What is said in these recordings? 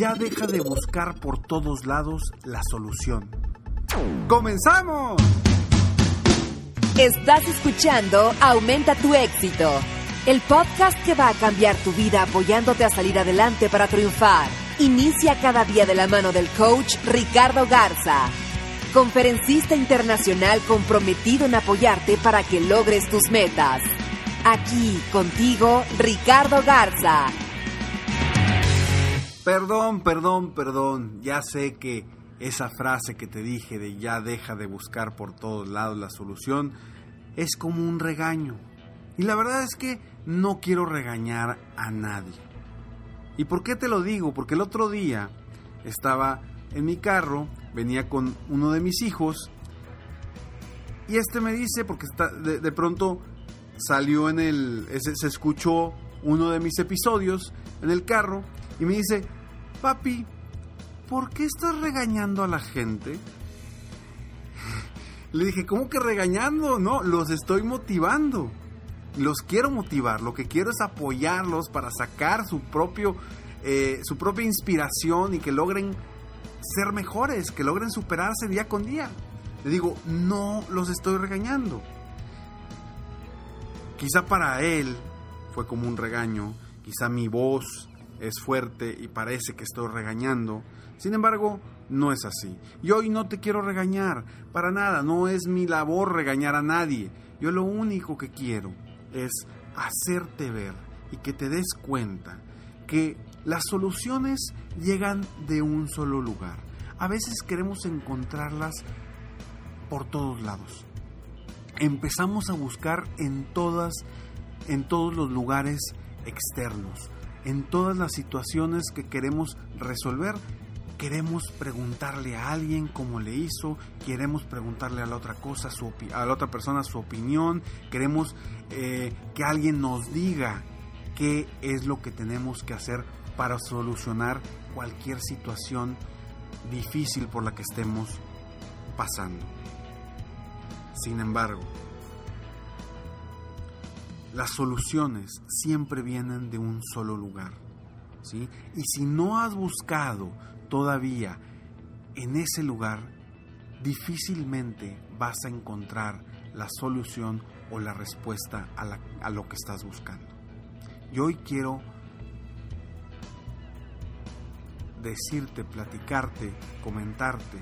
Ya deja de buscar por todos lados la solución. ¡Comenzamos! Estás escuchando Aumenta tu éxito, el podcast que va a cambiar tu vida apoyándote a salir adelante para triunfar. Inicia cada día de la mano del coach Ricardo Garza, conferencista internacional comprometido en apoyarte para que logres tus metas. Aquí contigo, Ricardo Garza. Perdón, perdón, perdón. Ya sé que esa frase que te dije de ya deja de buscar por todos lados la solución es como un regaño. Y la verdad es que no quiero regañar a nadie. ¿Y por qué te lo digo? Porque el otro día estaba en mi carro, venía con uno de mis hijos y este me dice, porque está, de, pronto salió en el, se escuchó uno de mis episodios en el carro y me dice, papi, ¿por qué estás regañando a la gente? Le dije, ¿cómo que regañando? No, los estoy motivando. Los quiero motivar. Lo que quiero es apoyarlos para sacar su propio, eh, su propia inspiración y que logren ser mejores, que logren superarse día con día. Le digo, no los estoy regañando. Quizá para él fue como un regaño, quizá mi voz es fuerte y parece que estoy regañando. Sin embargo, no es así. Y hoy no te quiero regañar, para nada, no es mi labor regañar a nadie. Yo lo único que quiero es hacerte ver y que te des cuenta que las soluciones llegan de un solo lugar. A veces queremos encontrarlas por todos lados. Empezamos a buscar en todas en todos los lugares externos, en todas las situaciones que queremos resolver queremos preguntarle a alguien cómo le hizo, queremos preguntarle a la otra cosa, su a la otra persona su opinión, queremos eh, que alguien nos diga qué es lo que tenemos que hacer para solucionar cualquier situación difícil por la que estemos pasando. Sin embargo, las soluciones siempre vienen de un solo lugar. ¿sí? Y si no has buscado todavía en ese lugar, difícilmente vas a encontrar la solución o la respuesta a, la, a lo que estás buscando. Y hoy quiero decirte, platicarte, comentarte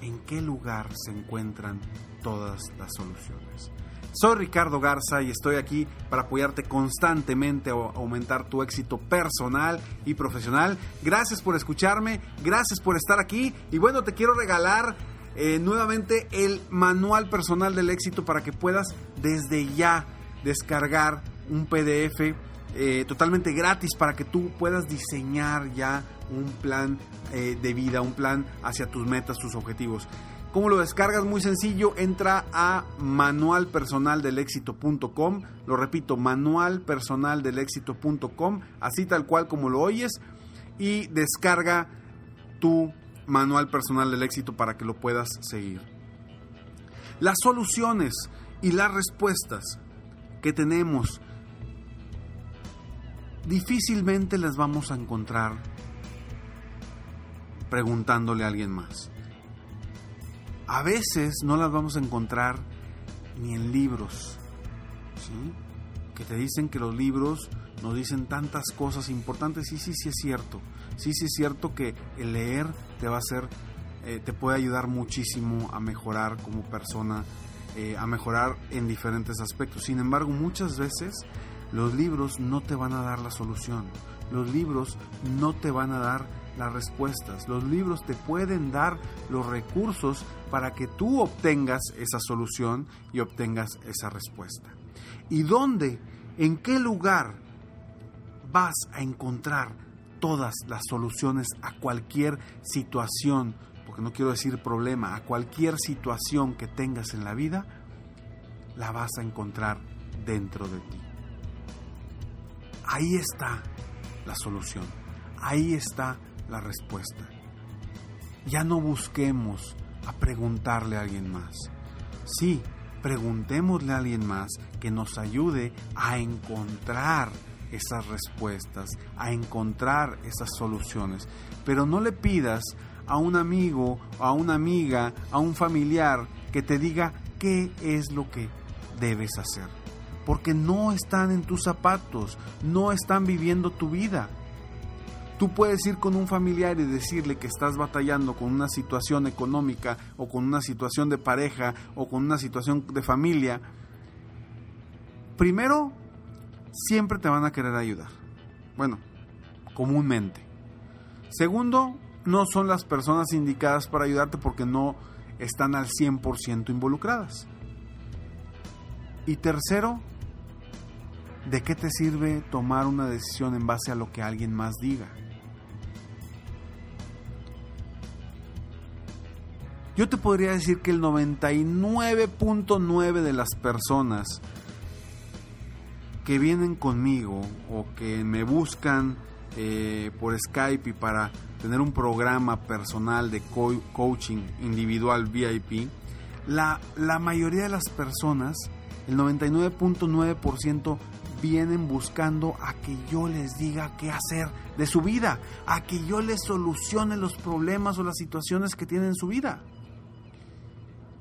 en qué lugar se encuentran todas las soluciones. Soy Ricardo Garza y estoy aquí para apoyarte constantemente a aumentar tu éxito personal y profesional. Gracias por escucharme, gracias por estar aquí y bueno, te quiero regalar eh, nuevamente el manual personal del éxito para que puedas desde ya descargar un PDF eh, totalmente gratis para que tú puedas diseñar ya un plan eh, de vida, un plan hacia tus metas, tus objetivos. ¿Cómo lo descargas? Muy sencillo, entra a manualpersonaldelexito.com, lo repito, manualpersonaldelexito.com, así tal cual como lo oyes, y descarga tu manual personal del éxito para que lo puedas seguir. Las soluciones y las respuestas que tenemos difícilmente las vamos a encontrar preguntándole a alguien más a veces no las vamos a encontrar ni en libros, ¿sí? Que te dicen que los libros nos dicen tantas cosas importantes y sí, sí es cierto. Sí, sí es cierto que el leer te va a hacer, eh, te puede ayudar muchísimo a mejorar como persona, eh, a mejorar en diferentes aspectos. Sin embargo, muchas veces los libros no te van a dar la solución. Los libros no te van a dar las respuestas. Los libros te pueden dar los recursos para que tú obtengas esa solución y obtengas esa respuesta. ¿Y dónde, en qué lugar vas a encontrar todas las soluciones a cualquier situación, porque no quiero decir problema, a cualquier situación que tengas en la vida, la vas a encontrar dentro de ti. Ahí está la solución, ahí está la respuesta. Ya no busquemos a preguntarle a alguien más. Sí, preguntémosle a alguien más que nos ayude a encontrar esas respuestas, a encontrar esas soluciones. Pero no le pidas a un amigo, a una amiga, a un familiar que te diga qué es lo que debes hacer. Porque no están en tus zapatos, no están viviendo tu vida. Tú puedes ir con un familiar y decirle que estás batallando con una situación económica o con una situación de pareja o con una situación de familia. Primero, siempre te van a querer ayudar. Bueno, comúnmente. Segundo, no son las personas indicadas para ayudarte porque no están al 100% involucradas. Y tercero, ¿de qué te sirve tomar una decisión en base a lo que alguien más diga? Yo te podría decir que el 99.9 de las personas que vienen conmigo o que me buscan eh, por Skype y para tener un programa personal de coaching individual VIP, la, la mayoría de las personas, el 99.9%, vienen buscando a que yo les diga qué hacer de su vida, a que yo les solucione los problemas o las situaciones que tienen en su vida.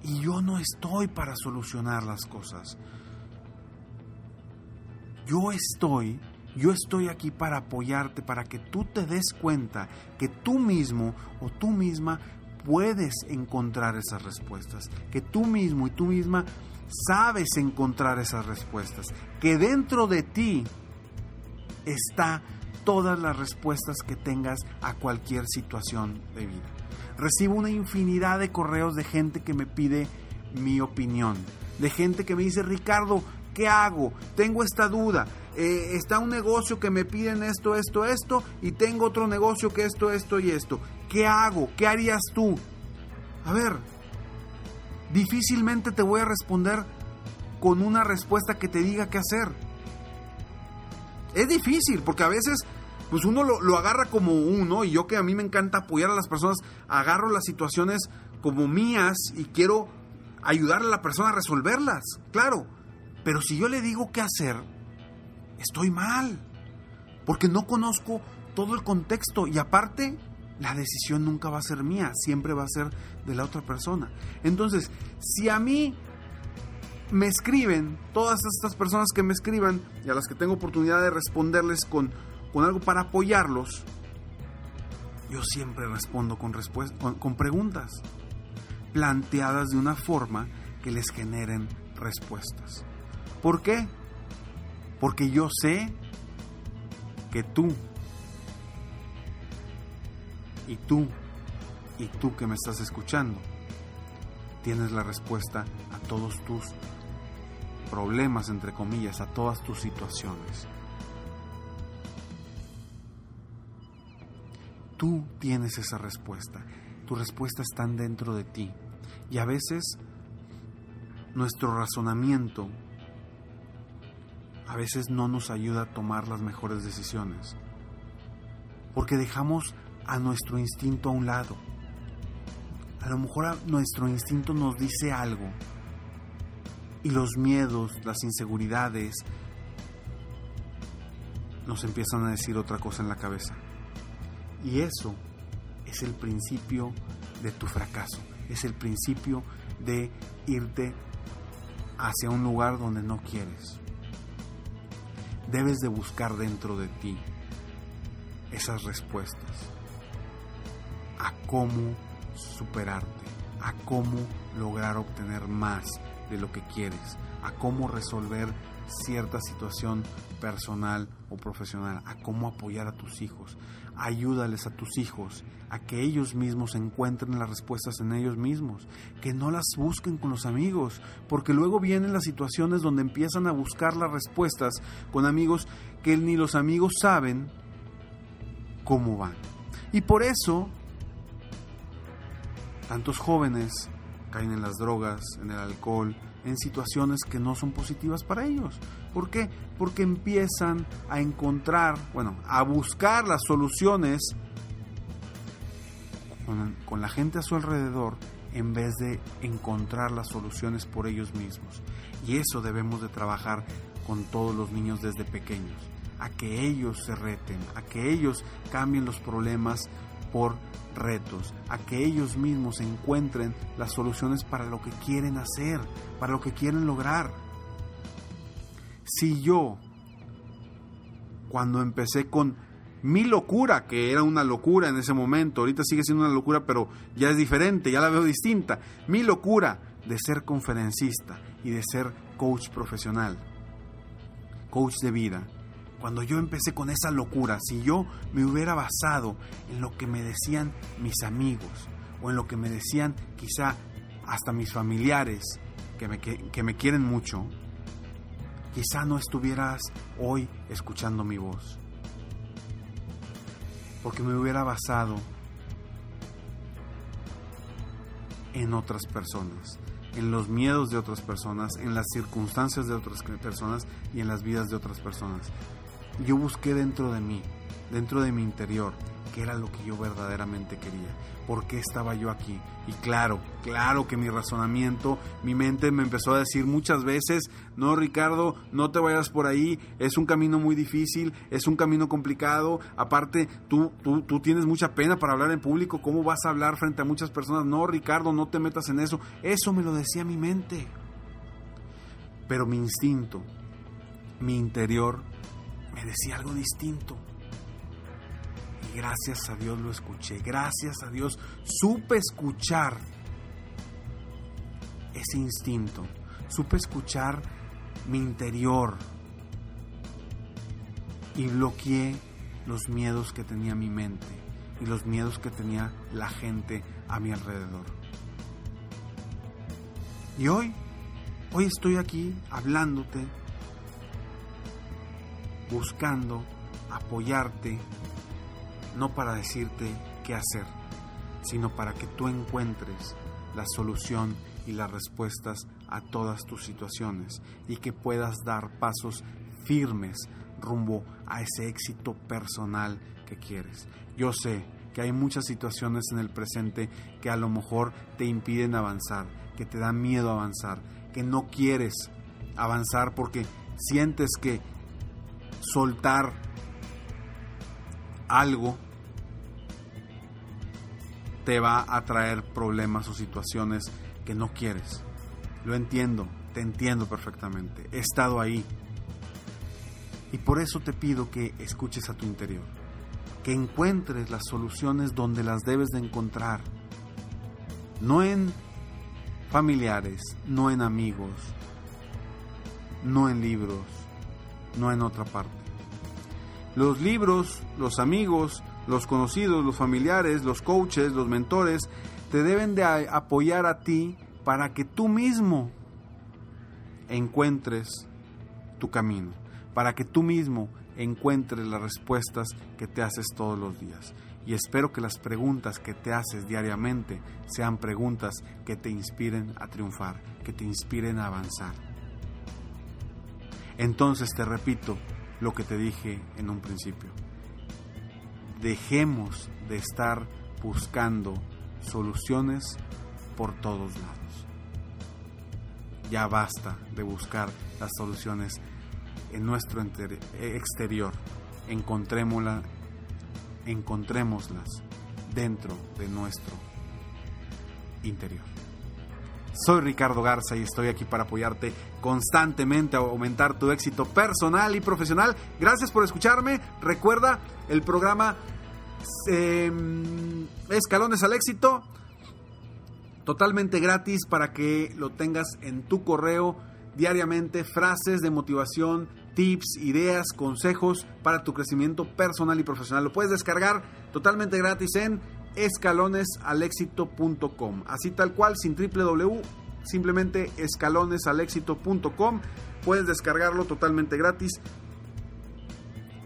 Y yo no estoy para solucionar las cosas. Yo estoy, yo estoy aquí para apoyarte, para que tú te des cuenta que tú mismo o tú misma puedes encontrar esas respuestas, que tú mismo y tú misma sabes encontrar esas respuestas, que dentro de ti está todas las respuestas que tengas a cualquier situación de vida. Recibo una infinidad de correos de gente que me pide mi opinión, de gente que me dice, Ricardo, ¿qué hago? Tengo esta duda. Eh, está un negocio que me piden esto, esto, esto, y tengo otro negocio que esto, esto y esto. ¿Qué hago? ¿Qué harías tú? A ver, difícilmente te voy a responder con una respuesta que te diga qué hacer. Es difícil, porque a veces pues uno lo, agarra como uno, y yo que a mí me encanta apoyar a las personas, agarro las situaciones como mías y quiero ayudarle a la persona a resolverlas, claro. Pero si yo le digo qué hacer, estoy mal, porque no conozco todo el contexto y aparte la decisión nunca va a ser mía, siempre va a ser de la otra persona. Entonces, si a mí me escriben, todas estas personas que me escriban y a las que tengo oportunidad de responderles con con algo para apoyarlos, yo siempre respondo con, con, preguntas planteadas de una forma que les generen respuestas. ¿Por qué? Porque yo sé que tú y tú y tú que me estás escuchando tienes la respuesta a todos tus problemas, entre comillas, a todas tus situaciones. Tú tienes esa respuesta. Tu respuesta está dentro de ti. Y a veces nuestro razonamiento a veces no nos ayuda a tomar las mejores decisiones. Porque dejamos a nuestro instinto a un lado. A lo mejor nuestro instinto nos dice algo. Y los miedos, las inseguridades, nos empiezan a decir otra cosa en la cabeza. Y eso es el principio de tu fracaso, es el principio de irte hacia un lugar donde no quieres. Debes de buscar dentro de ti esas respuestas. a cómo superarte, a cómo lograr obtener más de lo que quieres, a cómo resolver cierta situación personal o profesional, a cómo apoyar a tus hijos. Ayúdales a tus hijos a que ellos mismos encuentren las respuestas en ellos mismos, que no las busquen con los amigos, porque luego vienen las situaciones donde empiezan a buscar las respuestas con amigos que ni los amigos saben cómo van. Y por eso tantos jóvenes caen en las drogas, en el alcohol, en situaciones que no son positivas para ellos. ¿Por qué? Porque empiezan a encontrar, bueno, a buscar las soluciones con, la gente a su alrededor en vez de encontrar las soluciones por ellos mismos. Y eso debemos de trabajar con todos los niños desde pequeños, a que ellos se reten, a que ellos cambien los problemas por retos, a que ellos mismos encuentren las soluciones para lo que quieren hacer, para lo que quieren lograr. Si yo, cuando empecé con mi locura, que era una locura en ese momento, ahorita sigue siendo una locura, pero ya es diferente, ya la veo distinta, mi locura de ser conferencista y de ser coach profesional, coach de vida, cuando yo empecé con esa locura, si yo me hubiera basado en lo que me decían mis amigos o en lo que me decían quizá hasta mis familiares que me, que, me quieren mucho, quizá no estuvieras hoy escuchando mi voz. Porque me hubiera basado en otras personas, en los miedos de otras personas, en las circunstancias de otras personas y en las vidas de otras personas yo busqué dentro de mí, dentro de mi interior, qué era lo que yo verdaderamente quería, por qué estaba yo aquí. Y claro, claro que mi razonamiento, mi mente me empezó a decir muchas veces, no Ricardo, no te vayas por ahí, es un camino muy difícil, es un camino complicado, aparte tú, tú, tú tienes mucha pena para hablar en público, ¿cómo vas a hablar frente a muchas personas? No Ricardo, no te metas en eso, eso me lo decía mi mente. Pero mi instinto, mi interior, me decía algo distinto. Y gracias a Dios lo escuché, gracias a Dios supe escuchar ese instinto, supe escuchar mi interior y bloqueé los miedos que tenía mi mente y los miedos que tenía la gente a mi alrededor. Y hoy, hoy estoy aquí hablándote buscando apoyarte, no para decirte qué hacer, sino para que tú encuentres la solución y las respuestas a todas tus situaciones y que puedas dar pasos firmes rumbo a ese éxito personal que quieres. Yo sé que hay muchas situaciones en el presente que a lo mejor te impiden avanzar, que te da miedo avanzar, que no quieres avanzar porque sientes que soltar algo te va a traer problemas o situaciones que no quieres. Lo entiendo, te entiendo perfectamente. He estado ahí. Y por eso te pido que escuches a tu interior, que encuentres las soluciones donde las debes de encontrar. No en familiares, no en amigos, no en libros, no en otra parte. Los libros, los amigos, los conocidos, los familiares, los coaches, los mentores, te deben de apoyar a ti para que tú mismo encuentres tu camino, para que tú mismo encuentres las respuestas que te haces todos los días. Y espero que las preguntas que te haces diariamente sean preguntas que te inspiren a triunfar, que te inspiren a avanzar. Entonces te repito lo que te dije en un principio. Dejemos de estar buscando soluciones por todos lados. Ya basta de buscar las soluciones en nuestro exterior. Encontrémoslas, dentro de nuestro interior. Soy Ricardo Garza y estoy aquí para apoyarte constantemente a aumentar tu éxito personal y profesional. Gracias por escucharme. Recuerda, el programa em, Escalones al éxito, totalmente gratis para que lo tengas en tu correo diariamente, frases de motivación, tips, ideas, consejos para tu crecimiento personal y profesional. Lo puedes descargar totalmente gratis en escalonesalexito.com. Así tal cual, sin www, simplemente escalonesalexito.com. Puedes descargarlo totalmente gratis.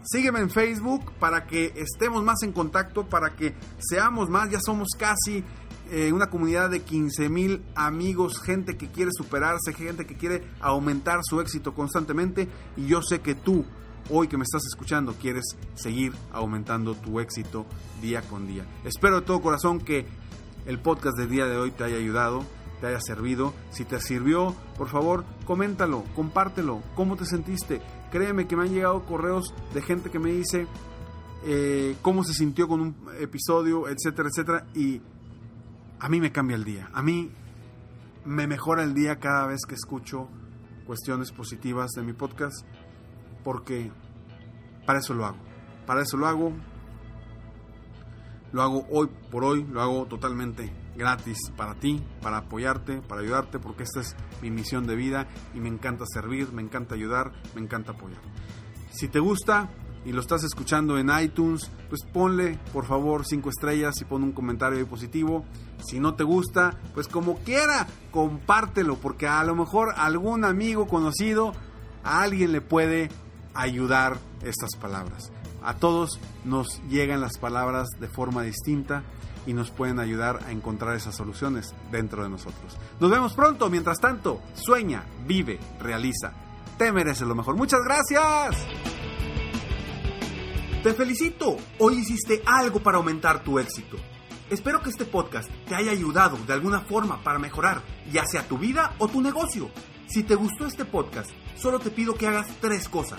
Sígueme en Facebook para que estemos más en contacto, para que seamos más. Ya somos casi eh, una comunidad de 15 mil amigos, gente que quiere superarse, gente que quiere aumentar su éxito constantemente. Y yo sé que tú, hoy que me estás escuchando, quieres seguir aumentando tu éxito día con día. Espero de todo corazón que el podcast del día de hoy te haya ayudado, te haya servido. Si te sirvió, por favor, coméntalo, compártelo. ¿Cómo te sentiste? Créeme que me han llegado correos de gente que me dice eh, cómo se sintió con un episodio, etcétera, etcétera. Y a mí me cambia el día. A mí me mejora el día cada vez que escucho cuestiones positivas de mi podcast. Porque para eso lo hago. Para eso lo hago. Lo hago hoy por hoy. Lo hago totalmente gratis para ti, para apoyarte, para ayudarte, porque esta es mi misión de vida y me encanta servir, me encanta ayudar, me encanta apoyar. Si te gusta y lo estás escuchando en iTunes, pues ponle por favor cinco estrellas y pon un comentario positivo. Si no te gusta, pues como quiera, compártelo, porque a lo mejor algún amigo conocido, a alguien le puede ayudar estas palabras. A todos nos llegan las palabras de forma distinta y nos pueden ayudar a encontrar esas soluciones dentro de nosotros. Nos vemos pronto, mientras tanto, sueña, vive, realiza. Te mereces lo mejor. Muchas gracias. Te felicito, hoy hiciste algo para aumentar tu éxito. Espero que este podcast te haya ayudado de alguna forma para mejorar, ya sea tu vida o tu negocio. Si te gustó este podcast, solo te pido que hagas tres cosas.